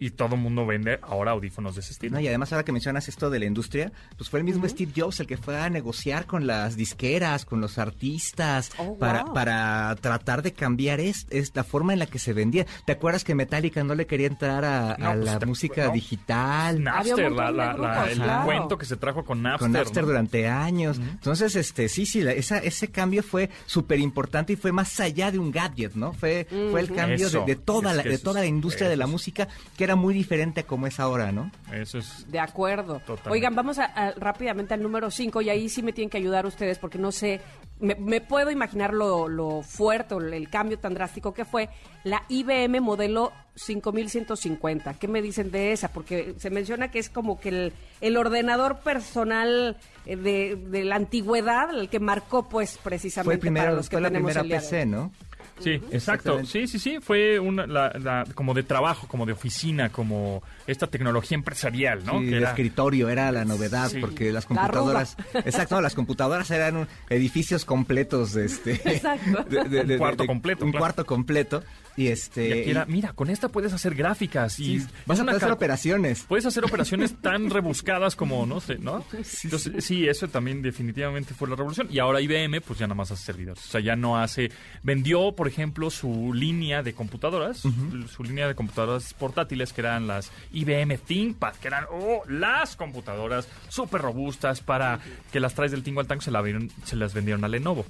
y todo el mundo vende ahora audífonos de ese estilo. No, y además ahora que mencionas esto de la industria, pues fue el mismo Steve Jobs el que fue a negociar con las disqueras, con los artistas, Oh, para, wow. para tratar de cambiar es, es la forma en la que se vendía. ¿Te acuerdas que Metallica no le quería entrar a, No, a pues, la te- música no. digital? Napster, la- la- la- grupos, el claro. cuento que se trajo con Napster. con Napster ¿no? durante años. Entonces, este, sí, sí, la- esa, ese cambio fue súper importante y fue más allá de un gadget, ¿no? Fue, fue el cambio de, de toda Es la, de toda la es- industria de la música, que era muy diferente a como es ahora, ¿no? Eso es... De acuerdo. Totalmente. Oigan, vamos a- a- rápidamente al número 5 y ahí sí me tienen que ayudar ustedes porque no sé, me, me puedo imaginar lo, lo fuerte, o el cambio tan drástico que fue la IBM modelo 5150. ¿Qué me dicen de esa? Porque se menciona que es como que el, el ordenador personal eh, de, de la antigüedad, el que marcó pues precisamente Fue, el para primero, los que fue la tenemos primera el día de PC. ¿no? Sí, exacto. Sí, sí, sí. Fue una, la- la- como de trabajo, como de oficina, como esta tecnología empresarial, ¿no? Sí, Que el era- escritorio era la novedad Sí. porque las La computadoras, exacto, no, las computadoras eran un- edificios completos de este, Exacto. de- de- Un cuarto de- completo, un claro. cuarto completo y este, y aquí era, y- mira, con esta puedes hacer gráficas y sí, vas a poder hacer operaciones. Puedes hacer operaciones tan rebuscadas como, no sé, ¿no? Entonces, sí, eso también definitivamente fue la revolución. Y ahora IBM, pues ya nada más hace servidores. O sea, ya no hace... Vendió, por ejemplo, su línea de computadoras, su línea de computadoras portátiles, que eran las IBM ThinkPad, que eran, oh, las computadoras súper robustas para que las traes del tingo al tango, se, la vieron- se las vendieron a Lenovo.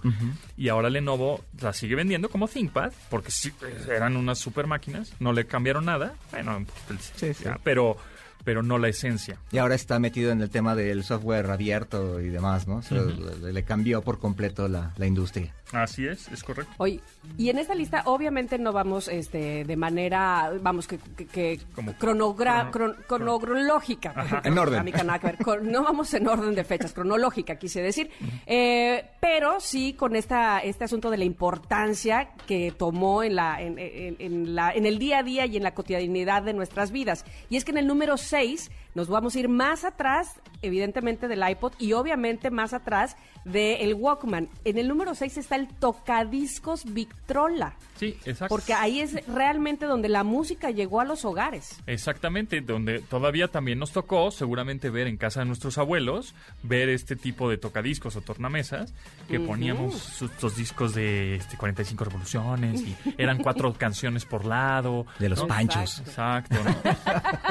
Y ahora Lenovo las sigue vendiendo como ThinkPad, porque sí, eran unas super máquinas, no le cambiaron nada. Bueno, pues, Sí, sí. ya, pero pero no la esencia. Y ahora está metido en el tema del software abierto y demás, ¿no? O sea, le, le cambió por completo la, la industria. Así es, es correcto. Oye, y en esta lista obviamente no vamos este de manera, vamos, que, que, que Como cronogra- crono- cron- cronológica. Ajá. En orden. Nada que ver. Con- no vamos en orden de fechas, cronológica quise decir. Eh, pero sí con esta este asunto de la importancia que tomó en, la, en, en- en la, en el día a día y en la cotidianidad de nuestras vidas. Y es que en el número 6 nos vamos a ir más atrás evidentemente del iPod y obviamente más atrás del Walkman. En el número 6 está el tocadiscos Victrola. Sí, exacto. Porque ahí es realmente donde la música llegó a los hogares. Exactamente, donde todavía también nos tocó seguramente ver en casa de nuestros abuelos, ver este tipo de tocadiscos o tornamesas, que poníamos estos discos de este, 45 revoluciones y eran cuatro canciones por lado. De los ¿no? panchos. Exacto, ¿no?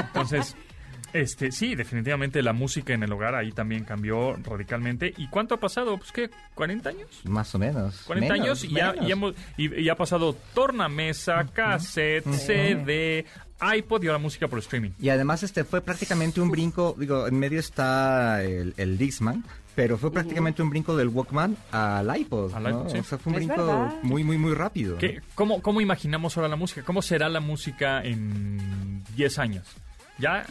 Entonces, este, sí, definitivamente la música en el hogar ahí también cambió radicalmente. ¿Y cuánto ha pasado? Pues qué, ¿40 años? Más o menos. 40 Menos, años y ya, y hemos, y, y ha pasado tornamesa, cassette, CD, iPod y ahora música por streaming. Y además este fue prácticamente un brinco, digo, en medio está el, el Dixman, pero fue prácticamente un brinco del Walkman al iPod, Al ¿no? iPod, sí. O sea, fue un Es brinco verdad. muy, muy, muy rápido. ¿Qué- cómo, ¿Cómo imaginamos ahora la música? ¿Cómo será la música en 10 años? ¿Ya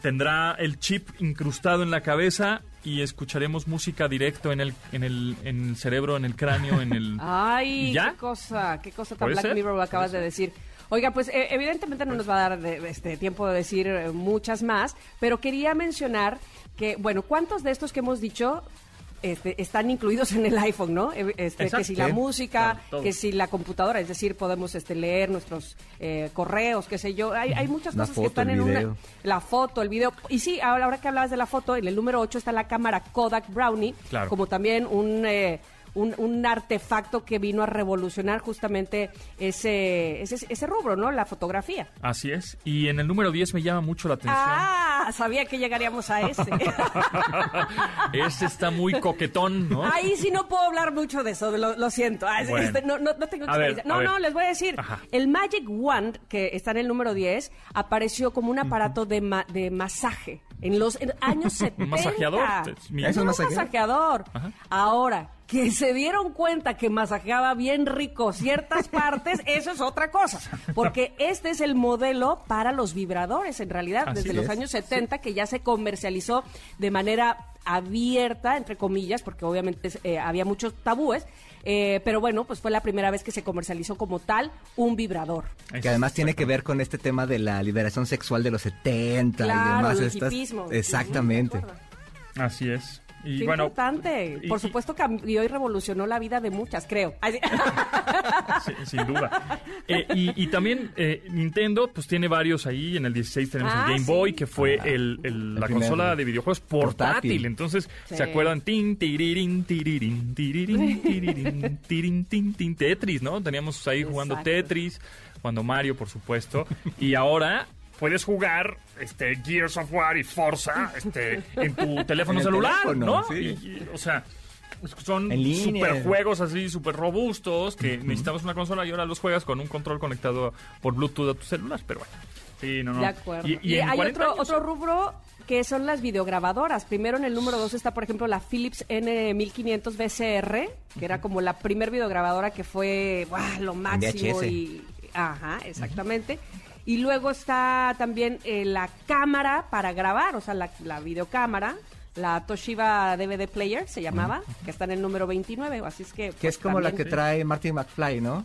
tendrá el chip incrustado en la cabeza y escucharemos música directo en el, en el, en el cerebro, en el cráneo, en el... Ay, ¿Ya? qué cosa, qué cosa tan ¿Puede Black ser? Mirror lo acabas de decir. Oiga, pues eh, evidentemente no nos va a dar de- este tiempo de decir eh, muchas más, pero quería mencionar que, bueno, ¿cuántos de estos que hemos dicho este, están incluidos en el iPhone, ¿no? Este, que si la música, Claro, que si la computadora, es decir, podemos este, leer nuestros eh, correos, qué sé yo. Hay, hay muchas cosas que están el en video. una... La foto, el video. Y sí, ahora, ahora que hablabas de la foto, en el número 8 está la cámara Kodak Brownie, Claro. como también un... eh, un, un artefacto que vino a revolucionar justamente ese, ese, ese rubro, ¿no? La fotografía. Así es. Y en el número 10 me llama mucho la atención. Ah, sabía que llegaríamos a ese. Ese está muy coquetón, ¿no? Ahí sí no puedo hablar mucho de eso, lo, lo siento. Ah, Bueno. este, no, no, no tengo ver, experiencia. no, no, les voy a decir. Ajá. El Magic Wand, que está en el número 10, apareció como un aparato de, ma- de masaje en los en años 70. Un masajeador. Es un masajeador. masajeador. Ahora, que se dieron cuenta que masajeaba bien rico ciertas partes, eso es otra cosa. Porque este es el modelo para los vibradores, en realidad, Así desde los años 70, que ya se comercializó de manera abierta, entre comillas, porque obviamente eh, había muchos tabúes. eh, pero bueno, pues fue la primera vez que se comercializó como tal un vibrador. Que además tiene que ver con este tema de la liberación sexual de los 70 Claro, y demás. el estas- hipismo. Exactamente. Así es. Y Qué bueno, importante. y- Por supuesto cambió y revolucionó la vida de muchas, creo. Sin duda. Eh, y, y también eh, Nintendo, pues tiene varios ahí. En el 16 tenemos Ah, el Game sí. Boy, que fue el, el- la primer consola de videojuegos portátil. portátil. Entonces, Sí. ¿se acuerdan? Tin, tirirín, tirirín, tirirín, tirin, tin, tin, Tetris, ¿no? Teníamos ahí jugando Exacto. Tetris, jugando Mario, por supuesto. Y ahora puedes jugar este Gears of War y Forza este, en tu teléfono En celular, teléfono, ¿no? sí. Y- y, o sea... Son super juegos así, súper robustos, que necesitamos una consola y ahora los juegas con un control conectado por Bluetooth a tu celular, pero bueno. Sí, no, no. De acuerdo. Y, Y, y en hay 40 otro, años- otro rubro que son las videograbadoras. Primero en el número 2 está, por ejemplo, la Philips N1500 BCR, que era como la primer videograbadora que fue ¡buah! lo máximo. VHS. Y, ajá, exactamente. Y luego está también eh, la cámara para grabar, o sea, la, la videocámara. La Toshiba DVD Player se llamaba, que está en el número 29, así es que... Que pues, es como la que trae Martin McFly, ¿no?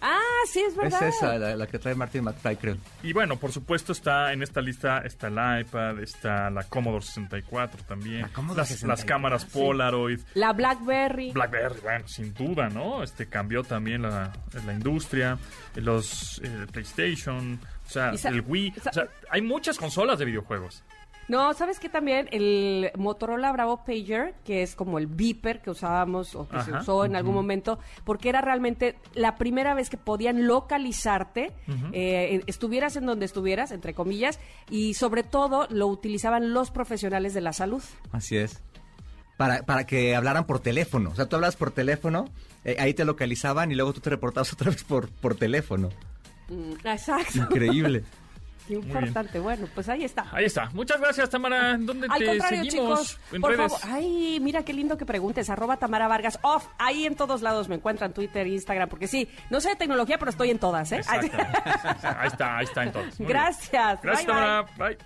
Ah, sí, es verdad. Es esa, la, la que trae Martin McFly, creo. Y bueno, por supuesto está en esta lista está el iPad, está la Commodore 64 también, La Commodore las, 64, las cámaras Polaroid, La BlackBerry. BlackBerry, bueno, sin duda, ¿no? Este cambió también la, la industria, los eh, PlayStation, o sea, el Wii, o sea, hay muchas consolas de videojuegos. No, ¿sabes qué también? El Motorola Bravo Pager, que es como el beeper que usábamos o que se usó en algún momento, porque era realmente la primera vez que podían localizarte, eh, estuvieras en donde estuvieras, entre comillas, y sobre todo lo utilizaban los profesionales de la salud. Así es. Para, para que hablaran por teléfono. O sea, tú hablas por teléfono, eh, ahí te localizaban y luego tú te reportabas otra vez por, por teléfono. Mm, Exacto. Increíble. Qué importante. Bueno, pues ahí está. Ahí está. Muchas gracias, Tamara. ¿Dónde Al te contrario, seguimos? chicos, en por redes. favor. Ay, mira qué lindo que preguntes. Arroba Tamara Vargas off. Ahí en todos lados me encuentran, Twitter, Instagram, porque sí, no sé de tecnología, pero estoy en todas, ¿eh? Ahí está, ahí está entonces. Muy bien. Gracias. Gracias, bye. Tamara. Bye.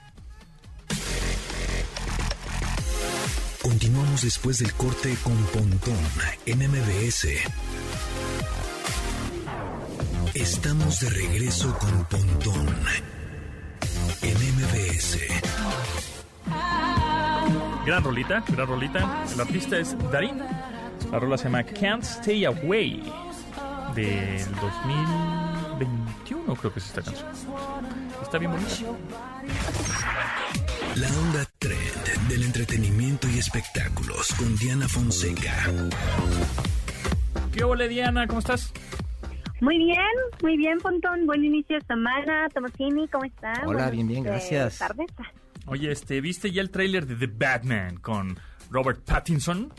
Continuamos después del corte con Pontón en MBS. Estamos de regreso con Pontón en MBS. Gran rolita, gran rolita. El artista es Darin. La rola se llama Can't Stay Away. Del 2021 creo que es esta canción. Está bien bonita. La onda trend del entretenimiento y espectáculos con Diana Fonseca. ¿Qué hola Diana? ¿Cómo estás? Muy bien, muy bien, Pontón. Buen inicio de semana. Tomasini, ¿cómo está? Hola, Buenas, bien, bien, eh, gracias. tardes. Oye, este, ¿viste ya el tráiler de The Batman con Robert Pattinson?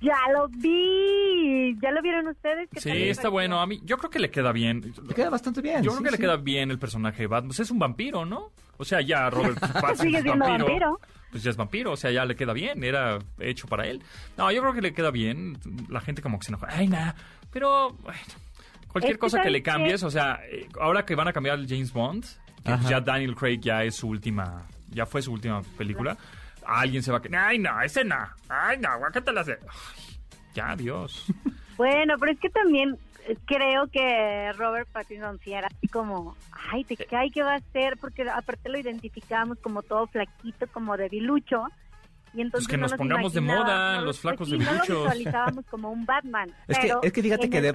Ya lo vi. ¿Ya lo vieron ustedes? ¿Qué Sí, está bueno. A mí, yo creo que le queda bien. Le queda bastante bien. Yo creo sí, que le queda bien el personaje de Batman. Pues es un vampiro, ¿no? O sea, ya Robert Pattinson Sigue es siendo vampiro. Pues ya es vampiro, o sea, ya le queda bien. Era hecho para él. No, yo creo que le queda bien. La gente como que se enoja. Ay, nada. Pero, bueno, cualquier Es que cosa que ¿sabes le qué? cambies, o sea, eh, ahora que van a cambiar el James Bond, que Ajá. ya Daniel Craig ya es su última, ya fue su última película, alguien se va a que, ay, no, ese no, ay, no, ¿qué te la hace? Ay, ya, Dios. Bueno, pero es que también eh, creo que Robert Pattinson sí era así como, ay, ¿de qué hay que va a hacer? Porque aparte lo identificamos como todo flaquito, como debilucho. Y entonces Pues que no nos pongamos de moda, no, los flacos pues sí, debiluchos. No lo visualizábamos como un Batman. Es que, es que fíjate que de,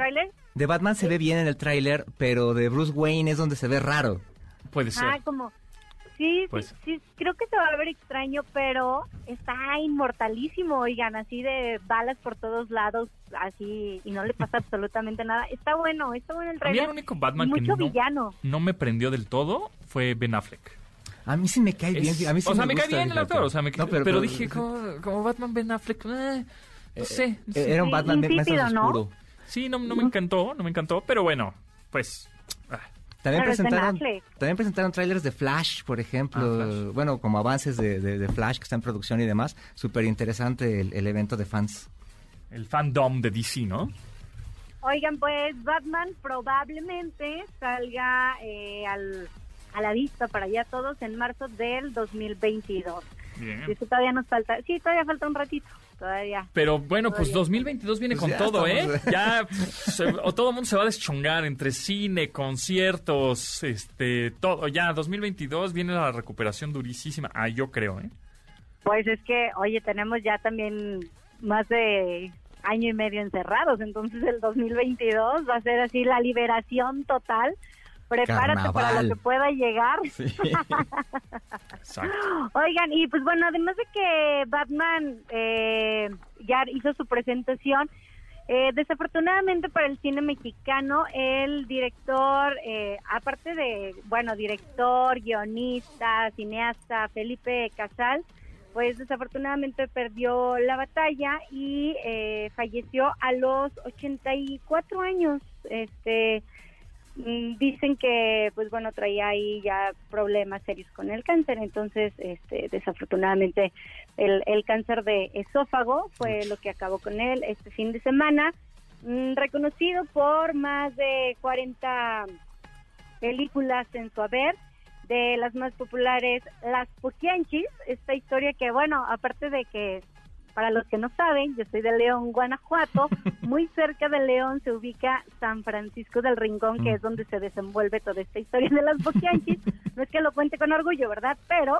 de Batman se ve bien en el tráiler, pero de Bruce Wayne es donde se ve raro. Puede ser. Ah, como... Sí, Pues- sí, sí, creo que se va a ver extraño, pero está inmortalísimo, oigan, así de balas por todos lados, así, y no le pasa absolutamente nada. Está bueno, está bueno el A mí trailer. el único Batman que mucho no, villano. no me prendió del todo fue Ben Affleck. A mí sí me cae bien. Es- A mí sí o sea, me, cae bien el actor, o sea, me No, pero, pero- dije, como, como Batman Ben Affleck, eh, no sé. no Eh, sé. Era un Sí, Batman más insípido, ¿no? oscuro. Sí, no, no me encantó, no me encantó, pero bueno, pues... ah, También Pero presentaron, también presentaron trailers de Flash, por ejemplo. Ah, Flash. Bueno, como avances de, de- de Flash que está en producción y demás. Súper interesante el, el evento de fans. el fandom de DC, ¿no? Oigan, pues Batman probablemente salga eh, al, a la vista para allá todos en marzo del 2022. Bien. Y es que todavía nos falta, sí, todavía falta un ratito, todavía. Pero bueno, pues Todavía. 2022 viene Pues con ya todo, estamos- ¿eh? Ya se- o todo el mundo se va a deschongar entre cine, conciertos, este, todo. Ya 2022 viene la recuperación durísima. Ah, yo creo, ¿eh? Pues es que, oye, tenemos ya también más de año y medio encerrados, entonces el 2022 va a ser así la liberación total. Prepárate para lo que pueda llegar. Exacto. Oigan, y pues bueno, además de que Batman eh, ya hizo su presentación, eh, desafortunadamente para el cine mexicano, el director, eh, aparte de, bueno, director, guionista, cineasta, Felipe Casal, pues desafortunadamente perdió la batalla y eh, falleció a los 84 años. Este, dicen que pues bueno traía ahí ya problemas serios con el cáncer. Entonces este desafortunadamente el, el cáncer de esófago fue lo que acabó con él este fin de semana. Mm, reconocido por más de 40 películas en su haber de las más populares Las Poquianchis esta historia que bueno aparte de que para los que no saben, yo soy de León, Guanajuato. Muy cerca de León se ubica San Francisco del Rincón, que es donde se desenvuelve toda esta historia de las boquianchis. No es que lo cuente con orgullo, ¿verdad? Pero,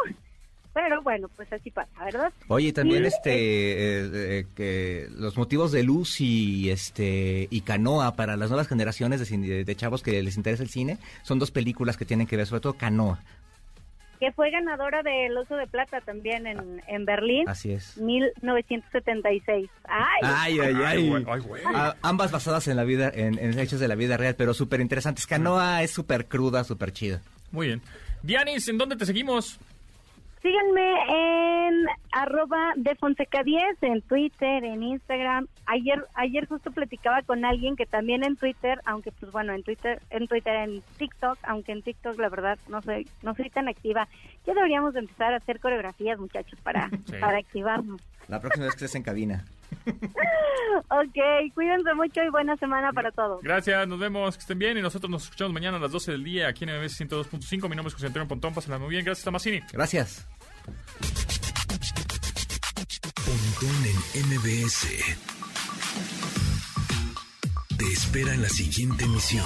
pero bueno, pues así pasa, ¿verdad? Oye, también Y, este eh, eh, que los motivos de luz y este y canoa para las nuevas generaciones de, de chavos que les interesa el cine son dos películas que tienen que ver, sobre todo canoa. Que fue ganadora del Oso de Plata también en, en Berlín, Así es. 1976. ¡Ay! Ay, ay, ay. güey, ay, güey. Ah, ambas basadas en la vida, en, en hechos de la vida real, pero súper interesantes. Canoa es súper cruda, súper chida. Muy bien. Dianis, ¿en dónde te seguimos? Síganme en arroba de Fonseca 10 en Twitter, en Instagram. Ayer ayer justo platicaba con alguien que también en Twitter, aunque pues bueno, en Twitter, en Twitter, en TikTok, aunque en TikTok la verdad no soy no soy tan activa. Ya deberíamos de empezar a hacer coreografías, muchachos, para Sí. para activarnos. La próxima vez que estés en cabina. Ok, cuídense mucho y buena semana para todos. Gracias, nos vemos, que estén bien y nosotros nos escuchamos mañana a las 12 del día aquí en MBS 102.5. Mi nombre es José Antonio Pontón, pásenla muy bien. Gracias, Tamasini. Gracias. Pontón en MBS. Te espera en la siguiente emisión.